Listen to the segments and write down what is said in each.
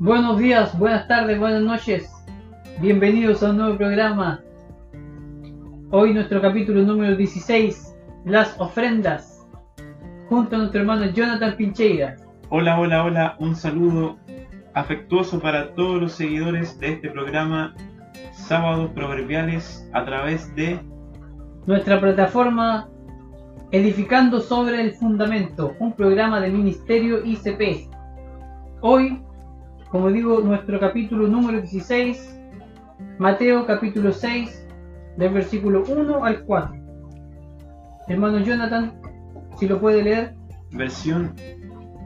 Buenos días, buenas tardes, buenas noches. Bienvenidos a un nuevo programa. Hoy nuestro capítulo número 16, las ofrendas, junto a nuestro hermano Jonathan Pincheira. Hola, hola, hola, un saludo afectuoso para todos los seguidores de este programa Sábados Proverbiales a través de Nuestra plataforma Edificando sobre el Fundamento, un programa de Ministerio ICP. Hoy, como digo, nuestro capítulo número 16, Mateo capítulo 6, del versículo 1 al 4. Hermano Jonathan, si lo puede leer. versión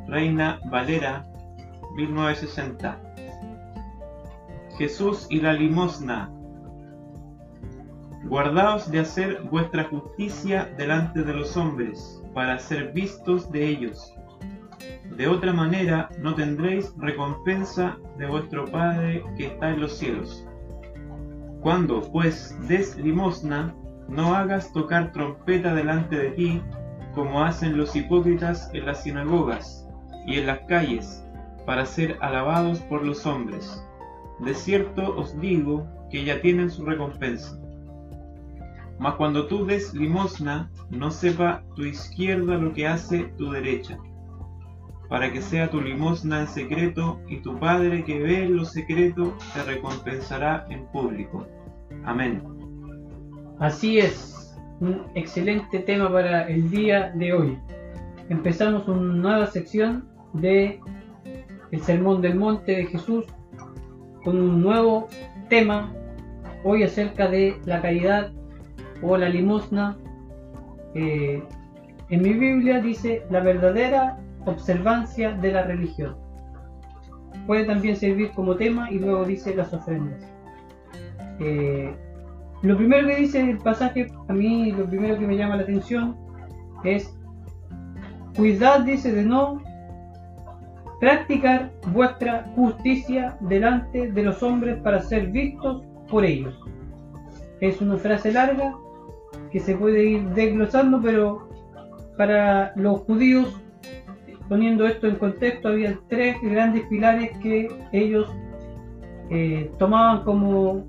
Reina Valera 1960. Jesús y la limosna. Guardaos de hacer vuestra justicia delante de los hombres, para ser vistos de ellos. De otra manera no tendréis recompensa de vuestro Padre que está en los cielos. Cuando pues des limosna, no hagas tocar trompeta delante de ti, como hacen los hipócritas en las sinagogas y en las calles, para ser alabados por los hombres. De cierto os digo que ya tienen su recompensa. Mas cuando tú des limosna, no sepa tu izquierda lo que hace tu derecha, para que sea tu limosna en secreto, y tu Padre que ve en lo secreto te recompensará en público. Amén. Así es, un excelente tema para el día de hoy. Empezamos una nueva sección de el Sermón del Monte de Jesús con un nuevo tema hoy acerca de la caridad o la limosna. Eh, en mi Biblia dice la verdadera observancia de la religión. Puede también servir como tema y luego dice las ofrendas. Eh, lo primero que dice el pasaje, a mí lo primero que me llama la atención es, cuidad, dice, de no practicar vuestra justicia delante de los hombres para ser vistos por ellos. Es una frase larga que se puede ir desglosando, pero para los judíos, poniendo esto en contexto, había tres grandes pilares que ellos eh, tomaban como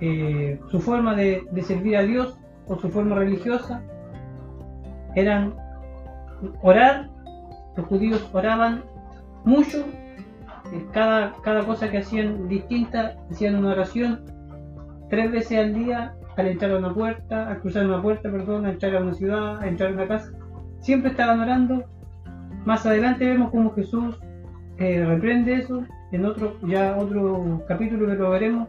eh, su forma de, servir a Dios o su forma religiosa. Eran orar, los judíos oraban mucho, eh, cada, cada cosa que hacían distinta, hacían una oración tres veces al día al entrar a una puerta, al cruzar una puerta, perdón, al entrar a una ciudad, a entrar a una casa, siempre estaban orando. Más adelante vemos cómo Jesús eh, reprende eso, en otro, ya otro capítulo que lo veremos.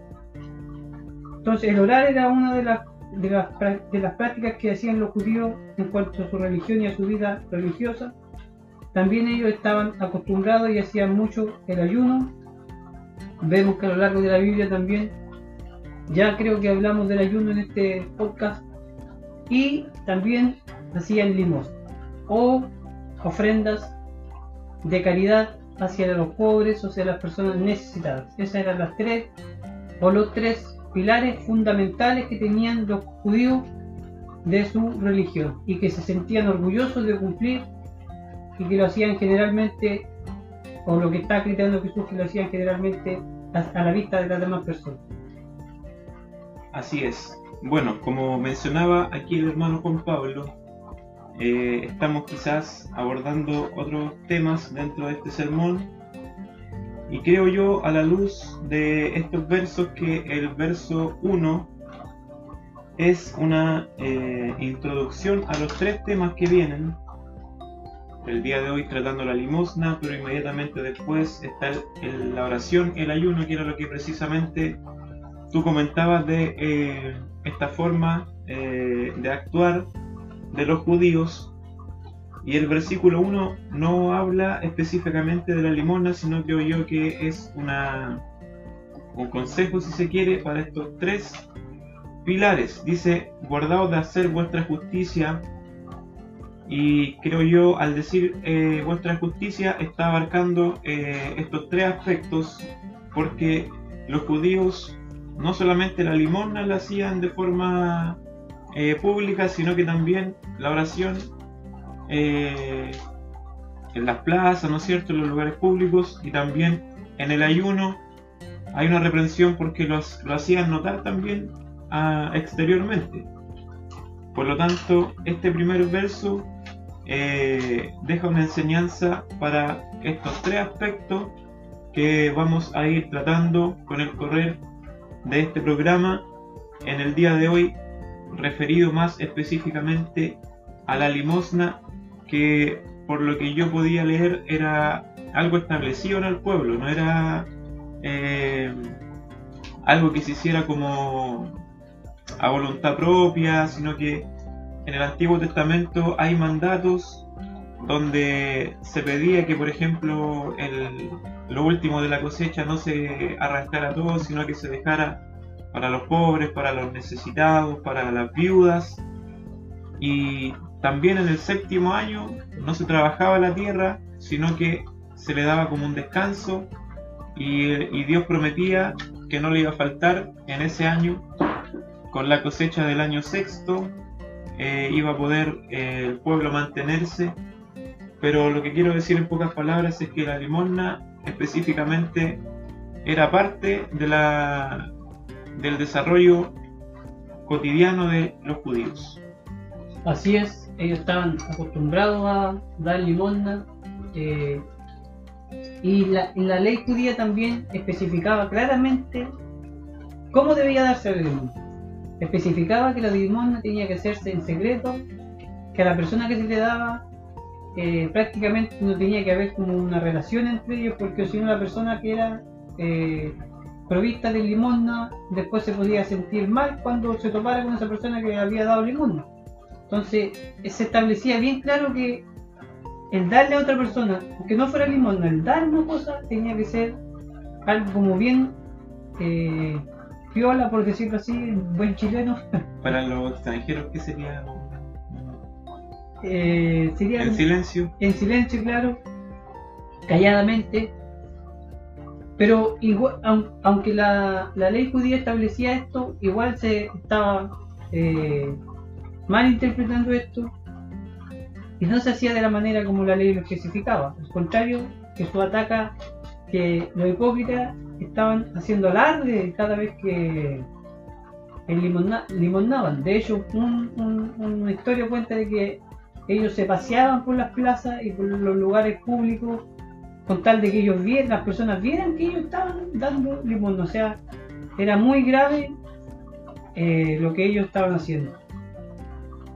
Entonces el orar era una de las, de las, de las prácticas que hacían los judíos en cuanto a su religión y a su vida religiosa. También ellos estaban acostumbrados y hacían mucho el ayuno. Vemos que a lo largo de la Biblia también ya creo que hablamos del ayuno en este podcast. Y también hacían limosna o ofrendas de caridad hacia los pobres o hacia las personas necesitadas. Esas eran las tres o los tres pilares fundamentales que tenían los judíos de su religión y que se sentían orgullosos de cumplir y que lo hacían generalmente, o lo que está criticando Jesús, que lo hacían generalmente a, la vista de las demás personas. Así es. Bueno, como mencionaba aquí el hermano Juan Pablo, eh, estamos quizás abordando otros temas dentro de este sermón y creo yo a la luz de estos versos que el verso 1 es una eh, introducción a los tres temas que vienen. El día de hoy tratando la limosna, pero inmediatamente después está el, la oración, el ayuno, que era lo que precisamente tú comentabas de eh, esta forma de actuar de los judíos y el versículo 1 no habla específicamente de la limosna, sino creo yo que es una, un consejo, si se quiere, para estos tres pilares. Dice, guardaos de hacer vuestra justicia. Y creo yo, al decir eh, vuestra justicia, está abarcando estos tres aspectos, porque los judíos no solamente la limosna la hacían de forma eh, sino que también la oración eh, en las plazas, ¿no es cierto?, en los lugares públicos y también en el ayuno hay una reprensión porque los, lo hacían notar también ah, exteriormente. Por lo tanto, este primer verso eh, deja una enseñanza para estos tres aspectos que vamos a ir tratando con el correr de este programa en el día de hoy, referido más específicamente a la limosna que por lo que yo podía leer era algo establecido en el pueblo, no era eh, algo que se hiciera como a voluntad propia, sino que en el Antiguo Testamento hay mandatos donde se pedía que, por ejemplo, el, lo último de la cosecha no se arrancara todo, sino que se dejara para los pobres, para los necesitados, para las viudas. Y también en el séptimo año no se trabajaba la tierra, sino que se le daba como un descanso y, Dios prometía que no le iba a faltar en ese año, con la cosecha del año sexto, eh, iba a poder eh, el pueblo mantenerse. Pero lo que quiero decir en pocas palabras es que la limosna específicamente era parte de la, del desarrollo cotidiano de los judíos. Así es, ellos estaban acostumbrados a dar limosna eh, y la, ley judía también especificaba claramente cómo debía darse la limosna. Especificaba que la limosna tenía que hacerse en secreto, que a la persona que se le daba eh, prácticamente no tenía que haber como una relación entre ellos, porque si no la persona que era eh, provista de limosna después se podía sentir mal cuando se topara con esa persona que había dado limosna. Entonces se establecía bien claro que el darle a otra persona, aunque no fuera limosna, el dar una cosa tenía que ser algo como bien eh, piola, por decirlo así, buen chileno. Para los extranjeros, ¿qué sería? Eh, sería en silencio. En silencio, claro, calladamente. Pero igual, aunque la, la ley judía establecía esto, igual se estaba eh, malinterpretando esto y no se hacía de la manera como la ley lo especificaba. Al contrario, Jesús ataca que los hipócritas estaban haciendo alarde cada vez que limonaban. De hecho, una historia cuenta de que ellos se paseaban por las plazas y por los lugares públicos con tal de que ellos vieran, las personas vieran que ellos estaban dando limón. O sea, era muy grave eh, lo que ellos estaban haciendo.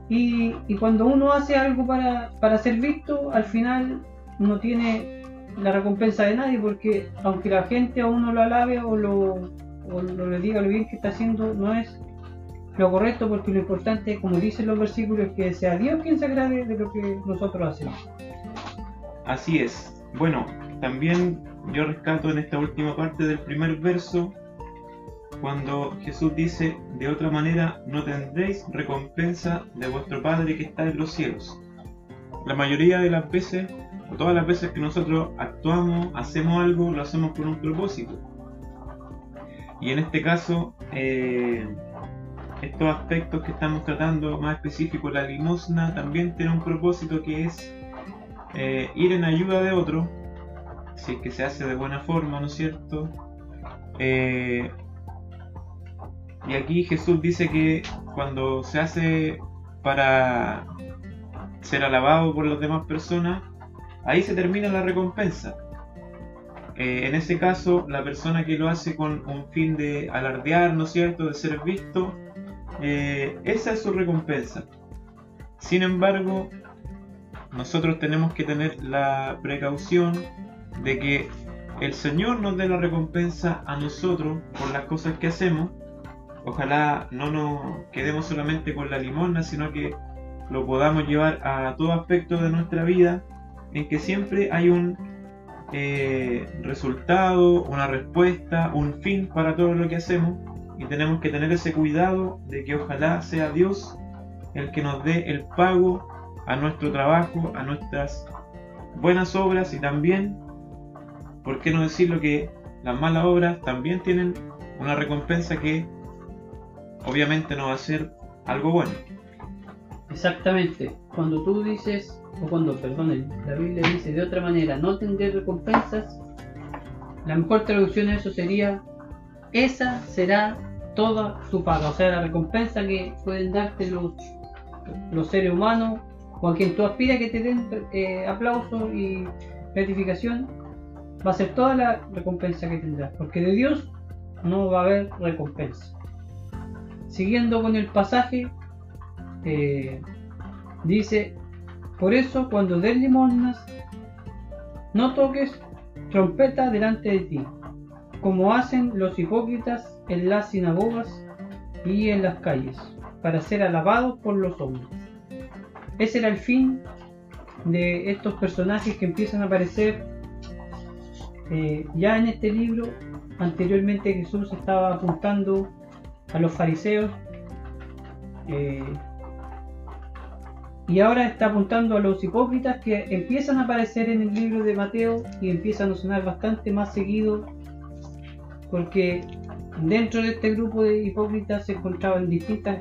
Y, cuando uno hace algo para, para ser visto, al final no tiene la recompensa de nadie, porque aunque la gente a uno lo alabe o lo, o lo le diga lo bien que está haciendo, no es lo correcto, porque lo importante, como dicen los versículos, es que sea Dios quien se agrade de lo que nosotros hacemos. Así es. Bueno, también yo rescato en esta última parte del primer verso cuando Jesús dice, de otra manera no tendréis recompensa de vuestro Padre que está en los cielos. La mayoría de las veces, o todas las veces que nosotros actuamos, hacemos algo, lo hacemos con un propósito. Y en este caso, eh, estos aspectos que estamos tratando, más específico la limosna, también tiene un propósito que es eh, ir en ayuda de otro, si es que se hace de buena forma, ¿no es cierto? Eh, y aquí Jesús dice que cuando se hace para ser alabado por las demás personas, ahí se termina la recompensa. Eh, en ese caso, la persona que lo hace con un fin de alardear, ¿no es cierto?, de ser visto, eh, esa es su recompensa. Sin embargo, nosotros tenemos que tener la precaución de que el Señor nos dé la recompensa a nosotros por las cosas que hacemos. Ojalá no nos quedemos solamente con la limosna, sino que lo podamos llevar a todo aspecto de nuestra vida, en que siempre hay un eh, resultado, una respuesta, un fin para todo lo que hacemos, y tenemos que tener ese cuidado de que ojalá sea Dios el que nos dé el pago a nuestro trabajo, a nuestras buenas obras y también, ¿por qué no decirlo que las malas obras también tienen una recompensa que obviamente no va a ser algo bueno. Exactamente. Cuando tú dices o cuando, perdón, la Biblia dice de otra manera, no tendré recompensas, la mejor traducción de eso sería, esa será toda su paga, o sea, la recompensa que pueden darte los, los seres humanos o a quien tú aspiras que te den eh, aplauso y gratificación, va a ser toda la recompensa que tendrás, porque de Dios no va a haber recompensa. Siguiendo con el pasaje, eh, dice, por eso cuando des limosnas, no toques trompeta delante de ti, como hacen los hipócritas en las sinagogas y en las calles, para ser alabados por los hombres. Ese era el fin de estos personajes que empiezan a aparecer eh, ya en este libro. Anteriormente Jesús estaba apuntando a los fariseos eh, y ahora está apuntando a los hipócritas que empiezan a aparecer en el libro de Mateo y empiezan a sonar bastante más seguido porque dentro de este grupo de hipócritas se encontraban distintos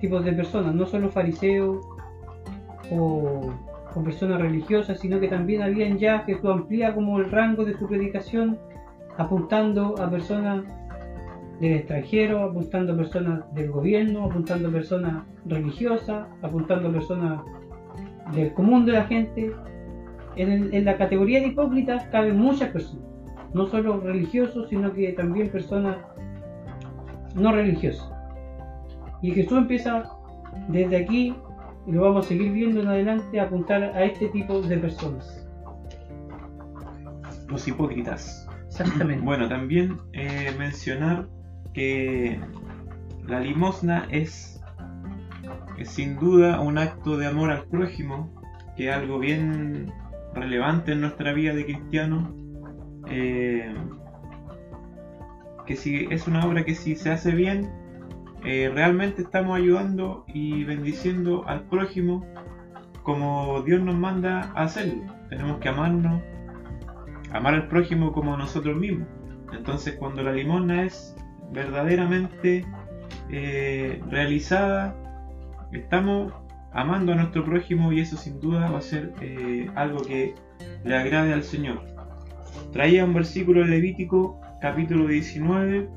tipos de personas, no solo fariseos o, personas religiosas, sino que también habían ya que Jesús amplía como el rango de su predicación, apuntando a personas del extranjero, apuntando a personas del gobierno, apuntando a personas religiosas, apuntando a personas del común de la gente. En, en la categoría de hipócritas caben muchas personas, no solo religiosos, sino que también personas no religiosas. Y Jesús empieza desde aquí y lo vamos a seguir viendo en adelante, apuntar a este tipo de personas. Los hipócritas. Exactamente. Bueno, también eh, mencionar que la limosna es, sin duda un acto de amor al prójimo, que es algo bien relevante en nuestra vida de cristiano. Eh, que si es una obra que si se hace bien eh, realmente estamos ayudando y bendiciendo al prójimo como Dios nos manda a hacerlo. Tenemos que amarnos, amar al prójimo como nosotros mismos. Entonces cuando la limosna es verdaderamente eh, realizada, estamos amando a nuestro prójimo y eso sin duda va a ser eh, algo que le agrade al Señor. Traía un versículo de Levítico capítulo 19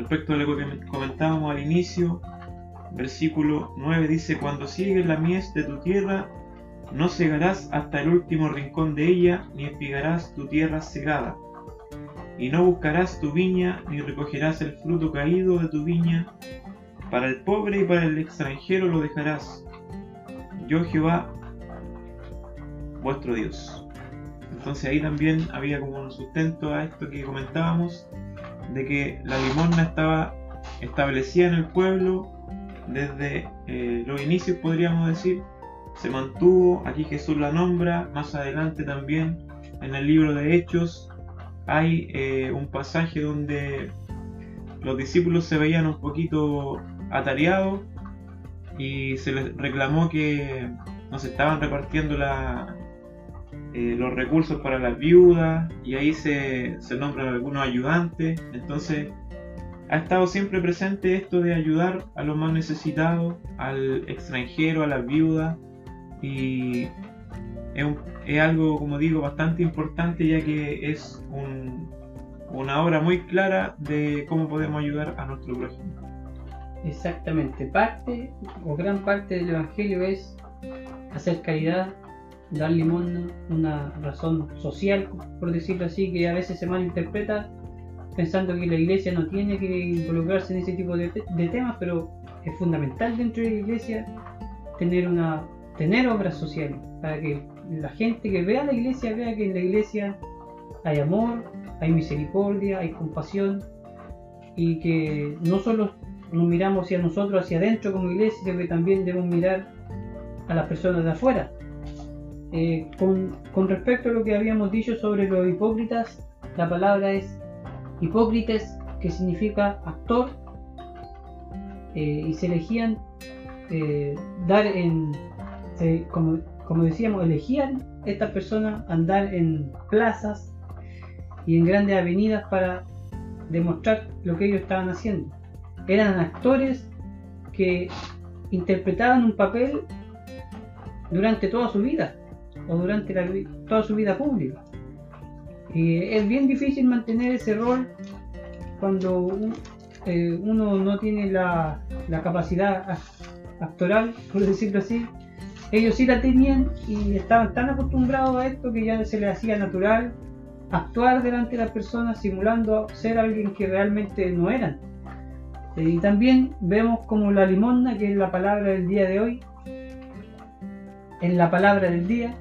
Respecto a lo que comentábamos al inicio, versículo 9 dice, cuando sigues la mies de tu tierra, no cegarás hasta el último rincón de ella, ni espigarás tu tierra cegada. Y no buscarás tu viña, ni recogerás el fruto caído de tu viña. Para el pobre y para el extranjero lo dejarás. Yo Jehová, vuestro Dios. Entonces ahí también había como un sustento a esto que comentábamos, de que la limosna estaba establecida en el pueblo desde eh, los inicios, podríamos decir. Se mantuvo, aquí Jesús la nombra, más adelante también en el libro de Hechos hay eh, un pasaje donde los discípulos se veían un poquito atareados y se les reclamó que no se estaban repartiendo la, eh, los recursos para las viudas y ahí se, se nombran algunos ayudantes. Entonces ha estado siempre presente esto de ayudar a los más necesitados, al extranjero, a las viudas y es, algo, como digo, bastante importante ya que es una obra muy clara de cómo podemos ayudar a nuestro prójimo. Exactamente, parte o gran parte del Evangelio es hacer caridad dar limón una razón social, por decirlo así, que a veces se malinterpreta pensando que la iglesia no tiene que involucrarse en ese tipo de, temas, pero es fundamental dentro de la iglesia tener una tener obras sociales para que la gente que vea la iglesia vea que en la iglesia hay amor, hay misericordia, hay compasión y que no solo nos miramos hacia nosotros, hacia adentro como iglesia, sino que también debemos mirar a las personas de afuera eh, con, respecto a lo que habíamos dicho sobre los hipócritas, la palabra es hipócritas, que significa actor, eh, y se elegían eh, dar en, como, como, decíamos, elegían estas personas andar en plazas y en grandes avenidas para demostrar lo que ellos estaban haciendo. Eran actores que interpretaban un papel durante toda su vida o durante toda su vida pública. Es bien difícil mantener ese rol cuando eh, uno no tiene la, capacidad actoral, por decirlo así, ellos sí la tenían y estaban tan acostumbrados a esto que ya se les hacía natural actuar delante de las personas simulando ser alguien que realmente no eran. Y también vemos como la limosna, que es la palabra del día de hoy, en la palabra del día,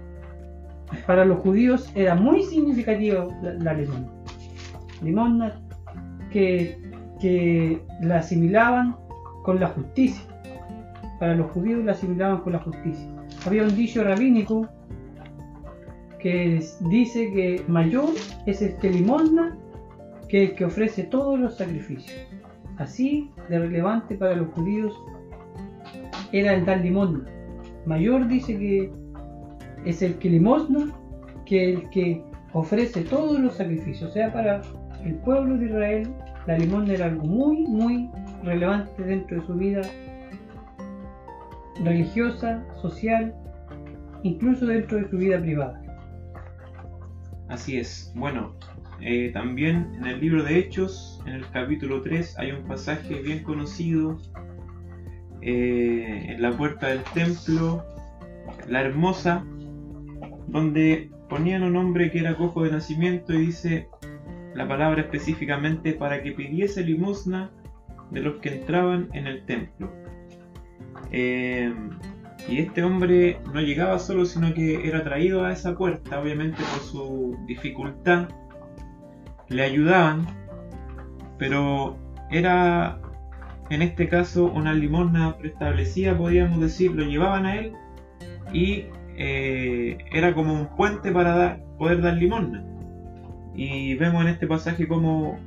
para los judíos era muy significativo la, limosna. Limosna que, que la asimilaban con la justicia. Para los judíos la asimilaban con la justicia. Había un dicho rabínico que dice que mayor es el que limosna que el que ofrece todos los sacrificios. Así de relevante para los judíos era el dar limosna. Mayor dice que es el que limosna que el que ofrece todos los sacrificios. O sea, para el pueblo de Israel la limosna era algo muy, muy relevante dentro de su vida religiosa, social, incluso dentro de su vida privada. Así es. Bueno, eh, también en el libro de Hechos, en el capítulo 3, hay un pasaje bien conocido eh, en la puerta del templo, la hermosa, donde ponían un hombre que era cojo de nacimiento y dice la palabra específicamente para que pidiese limosna de los que entraban en el templo. Eh, y este hombre no llegaba solo, sino que era traído a esa puerta, obviamente por su dificultad. Le ayudaban, pero era en este caso una limosna preestablecida, podríamos decir, lo llevaban a él y eh, era como un puente para poder dar limosna. Y vemos en este pasaje como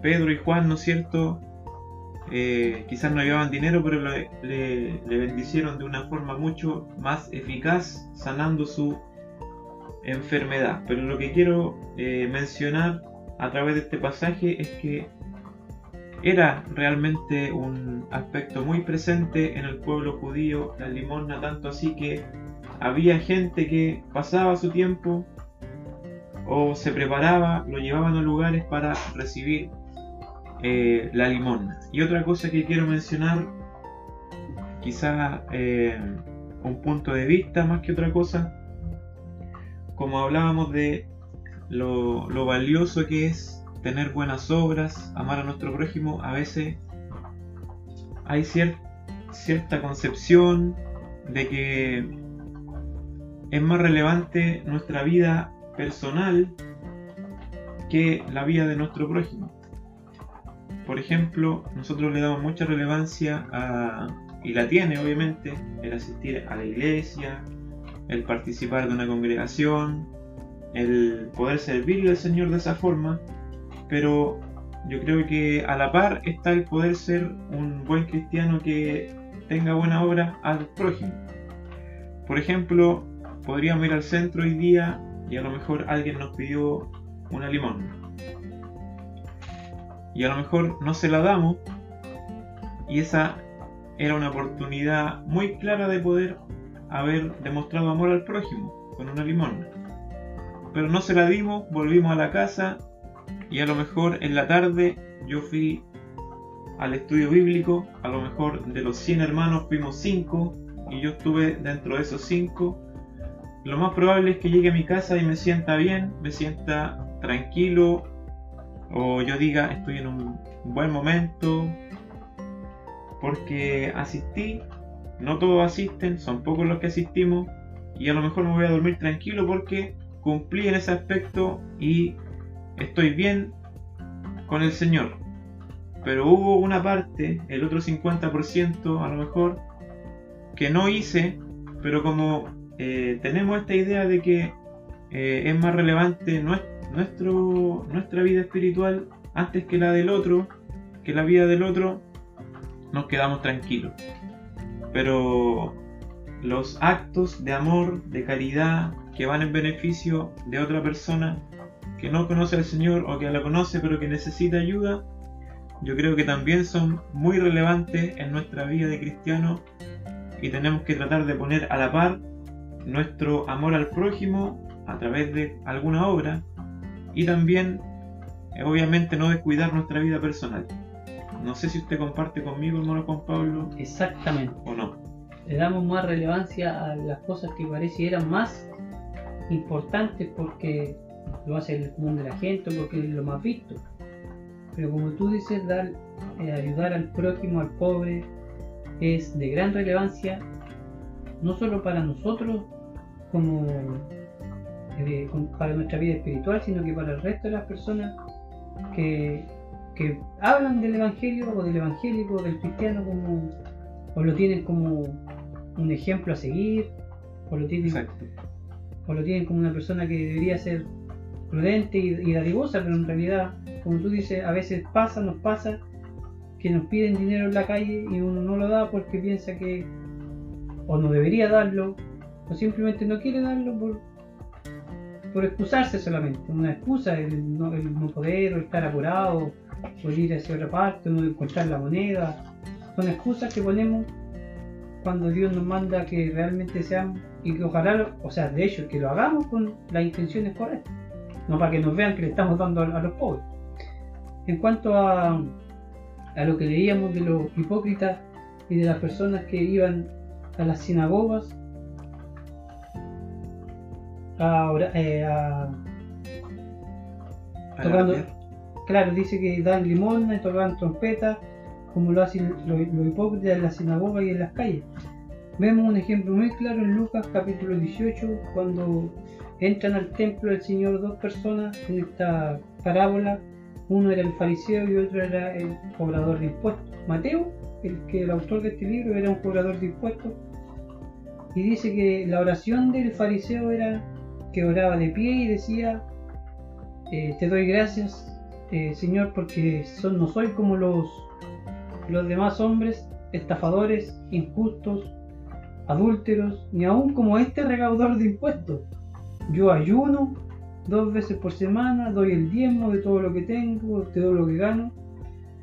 Pedro y Juan, ¿no es cierto?, eh, quizás no llevaban dinero, pero le, bendicieron de una forma mucho más eficaz, sanando su enfermedad. Pero lo que quiero eh, mencionar a través de este pasaje es que era realmente un aspecto muy presente en el pueblo judío, la limosna, tanto así que había gente que pasaba su tiempo o se preparaba, lo llevaban a lugares para recibir eh, la limosna. Y otra cosa que quiero mencionar, quizá eh, un punto de vista más que otra cosa, como hablábamos de lo, valioso que es tener buenas obras, amar a nuestro prójimo, a veces hay cierta concepción de que es más relevante nuestra vida personal que la vida de nuestro prójimo. Por ejemplo, nosotros le damos mucha relevancia a, y la tiene obviamente, el asistir a la iglesia, el participar de una congregación, el poder servirle al Señor de esa forma, pero yo creo que a la par está el poder ser un buen cristiano que tenga buena obra al prójimo. Por ejemplo, podríamos ir al centro hoy día y a lo mejor alguien nos pidió una limón y a lo mejor no se la damos y esa era una oportunidad muy clara de poder haber demostrado amor al prójimo con una limón Pero no se la dimos, volvimos a la casa y a lo mejor en la tarde yo fui al estudio bíblico, a lo mejor de los 100 hermanos fuimos 5 y yo estuve dentro de esos 5. Lo más probable es que llegue a mi casa y me sienta bien, me sienta tranquilo, o yo diga estoy en un buen momento porque asistí, no todos asisten, son pocos los que asistimos y a lo mejor me voy a dormir tranquilo porque cumplí en ese aspecto y estoy bien con el Señor. Pero hubo una parte, el otro 50% a lo mejor, que no hice, pero como eh, tenemos esta idea de que eh, es más relevante nuestro, nuestra vida espiritual antes que la del otro, que la vida del otro, nos quedamos tranquilos. Pero los actos de amor, de caridad, que van en beneficio de otra persona que no conoce al Señor o que la conoce pero que necesita ayuda, yo creo que también son muy relevantes en nuestra vida de cristiano y tenemos que tratar de poner a la par nuestro amor al prójimo a través de alguna obra y también eh, obviamente no descuidar nuestra vida personal. No sé si usted comparte conmigo, hermano Juan Pablo. Exactamente. O no. Le damos más relevancia a las cosas que parecieran más importantes porque lo hace el común de la gente, porque es lo más visto. Pero como tú dices, dar, eh, ayudar al prójimo, al pobre, es de gran relevancia, no solo para nosotros como eh, para nuestra vida espiritual, sino que para el resto de las personas que, que hablan del evangelio o del evangélico, del cristiano como o lo tienen como un ejemplo a seguir, o lo tienen, o lo tienen como una persona que debería ser prudente y, y dadivosa, pero en realidad, como tú dices, a veces pasa, nos pasa que nos piden dinero en la calle y uno no lo da porque piensa que o no debería darlo o simplemente no quiere darlo por, por excusarse solamente, una excusa, el no, el no poder o estar apurado o ir hacia otra parte, no encontrar la moneda, son excusas que ponemos cuando Dios nos manda que realmente seamos y que ojalá, o sea, de hecho, que lo hagamos con las intenciones correctas no para que nos vean que le estamos dando a, los pobres. En cuanto a, a lo que leíamos de los hipócritas y de las personas que iban a las sinagogas a, eh, tocando, claro, dice que dan limón y tocan trompeta, como lo hacen los, los hipócritas en las sinagogas y en las calles. Vemos un ejemplo muy claro en Lucas capítulo 18, cuando entran al templo del Señor dos personas en esta parábola. Uno era el fariseo y otro era el cobrador de impuestos. Mateo, el que el autor de este libro era un cobrador de impuestos. Y dice que la oración del fariseo era que oraba de pie y decía, eh, te doy gracias, eh, Señor, porque son, no soy como los, los demás hombres, estafadores, injustos, adúlteros, ni aún como este recaudador de impuestos. Yo ayuno dos veces por semana, doy el diezmo de todo lo que tengo, de todo lo que gano,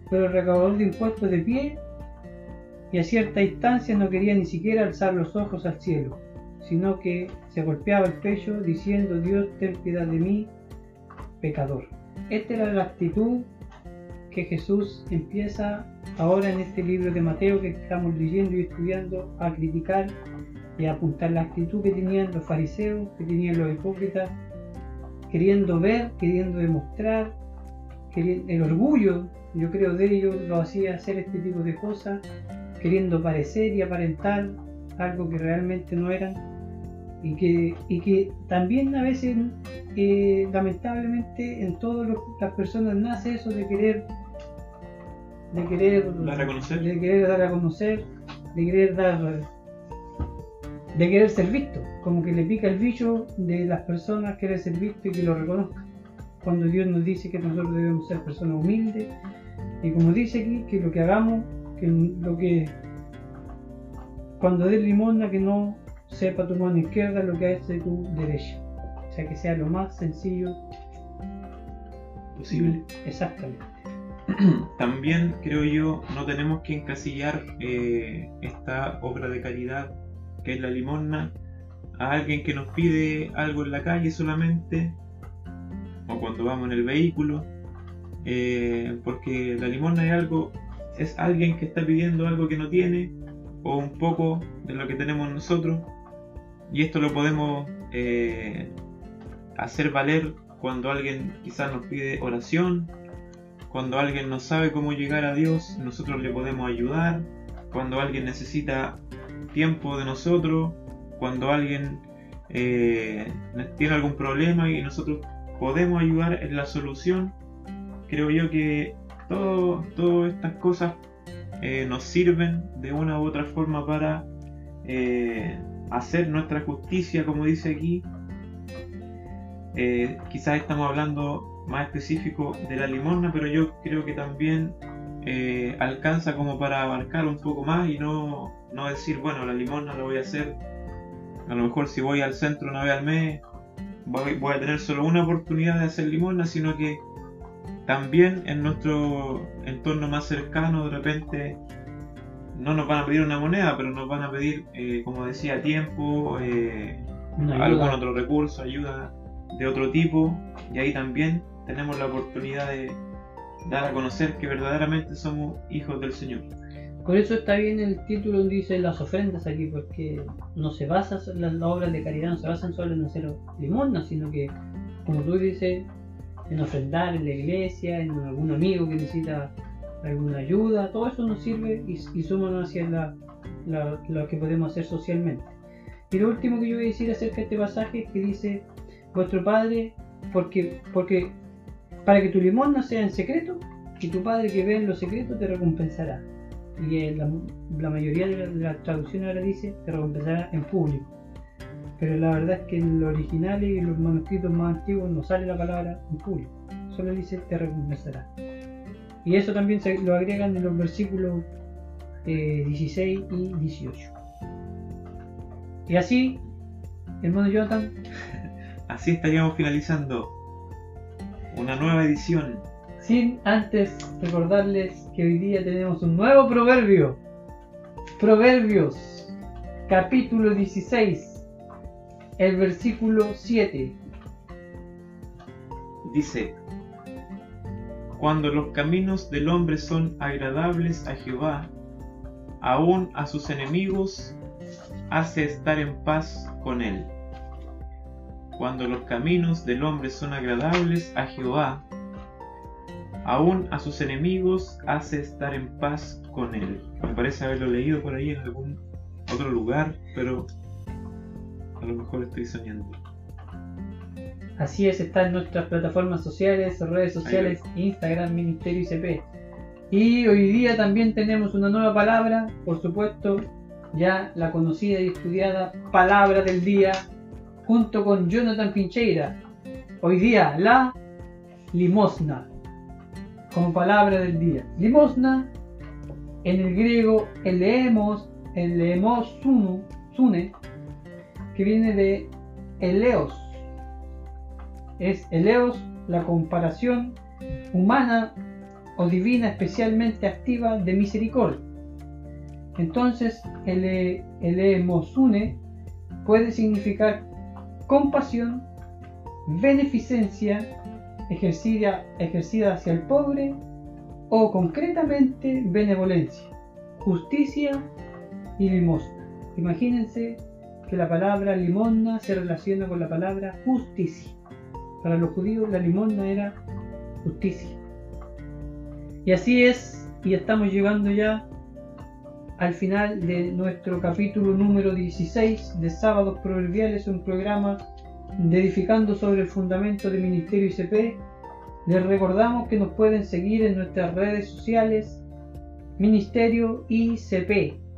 pero el recaudador de impuestos de pie y a cierta distancia no quería ni siquiera alzar los ojos al cielo, sino que se golpeaba el pecho diciendo, Dios, ten piedad de mí, pecador. Esta era la actitud que Jesús empieza ahora en este libro de Mateo que estamos leyendo y estudiando a criticar y apuntar la actitud que tenían los fariseos, que tenían los hipócritas, queriendo ver, queriendo demostrar, el orgullo, yo creo, de ellos lo hacía hacer este tipo de cosas, queriendo parecer y aparentar algo que realmente no eran, y que, y que también a veces, eh, lamentablemente, en todas las personas nace eso de querer de querer de querer dar a conocer, de querer dar de querer ser visto, como que le pica el bicho de las personas querer ser visto y que lo reconozcan. Cuando Dios nos dice que nosotros debemos ser personas humildes, y como dice aquí, que lo que hagamos, que lo que cuando des limosna que no sepa tu mano izquierda lo que hace tu derecha. O sea que sea lo más sencillo posible. Exactamente. También creo yo no tenemos que encasillar eh, esta obra de caridad que es la limosna, a alguien que nos pide algo en la calle solamente, o cuando vamos en el vehículo, eh, porque la limosna es algo, es alguien que está pidiendo algo que no tiene, o un poco de lo que tenemos nosotros, y esto lo podemos eh, hacer valer cuando alguien quizás nos pide oración, cuando alguien no sabe cómo llegar a Dios, nosotros le podemos ayudar, cuando alguien necesita tiempo de nosotros, cuando alguien eh, tiene algún problema y nosotros podemos ayudar en la solución, creo yo que todas estas cosas eh, nos sirven de una u otra forma para eh, hacer nuestra justicia, como dice aquí. quizás estamos hablando más específico de la limosna, pero yo creo que también eh, alcanza como para abarcar un poco más y no, no decir, bueno, la limosna la voy a hacer, a lo mejor si voy al centro una vez al mes, voy, a tener solo una oportunidad de hacer limosna, sino que también en nuestro entorno más cercano de repente no nos van a pedir una moneda, pero nos van a pedir, eh, como decía, tiempo, eh, algún otro recurso, ayuda de otro tipo, y ahí también tenemos la oportunidad de dar a conocer que verdaderamente somos hijos del Señor. Por eso está bien el título donde dice las ofrendas aquí, porque no se basa, las obras de caridad no se basan solo en hacer limosna, sino que, como tú dices, en ofrendar en la iglesia, en algún amigo que necesita alguna ayuda, todo eso nos sirve y, y hacia lo que podemos hacer socialmente. Y lo último que yo voy a decir acerca de este pasaje es que dice, vuestro Padre, porque, porque para que tu limosna sea en secreto, y tu Padre que ve en lo secreto te recompensará. Y la, la mayoría de las traducciones ahora dice, te recompensará en público. Pero la verdad es que en los originales y los manuscritos más antiguos no sale la palabra en público, solo dice te recompensará. Y eso también se lo agregan en los versículos 16 eh, y 18. Y así, hermano Jonathan. Así estaríamos finalizando una nueva edición. Sin antes recordarles que hoy día tenemos un nuevo proverbio. Proverbios, capítulo 16, el versículo 7. Dice, cuando los caminos del hombre son agradables a Jehová, aún a sus enemigos hace estar en paz con él. Cuando los caminos del hombre son agradables a Jehová, aún a sus enemigos hace estar en paz con él. Me parece haberlo leído por ahí en algún otro lugar, pero lo mejor estoy soñando. Así es, está en nuestras plataformas sociales, redes sociales, Instagram, Ministerio ICP. Y hoy día también tenemos una nueva palabra, por supuesto, ya la conocida y estudiada palabra del día, junto con Jonathan Pincheira. Hoy día, la limosna, como palabra del día. Limosna, en el griego, el leemos, el leemos sune, que viene de eleos, es eleos la comparación humana o divina especialmente activa de misericordia. Entonces, el, puede significar compasión, beneficencia ejercida, ejercida hacia el pobre o concretamente benevolencia, justicia y limosna. Imagínense que la palabra limosna se relaciona con la palabra justicia. Para los judíos la limosna era justicia. Y así es, y estamos llegando ya al final de nuestro capítulo número 16 de Sábados Proverbiales, un programa de edificando sobre el fundamento del Ministerio ICP. Les recordamos que nos pueden seguir en nuestras redes sociales, Ministerio ICP.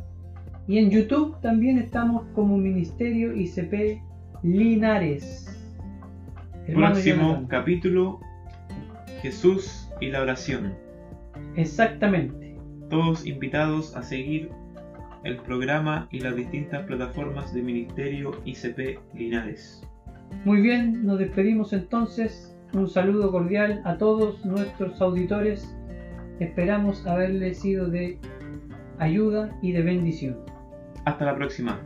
Y en YouTube también estamos como Ministerio ICP Linares. Próximo capítulo, Jesús y la oración. Exactamente. Todos invitados a seguir el programa y las distintas plataformas de Ministerio ICP Linares. Muy bien, nos despedimos entonces. Un saludo cordial a todos nuestros auditores. Esperamos haberles sido de ayuda y de bendición. Hasta la próxima.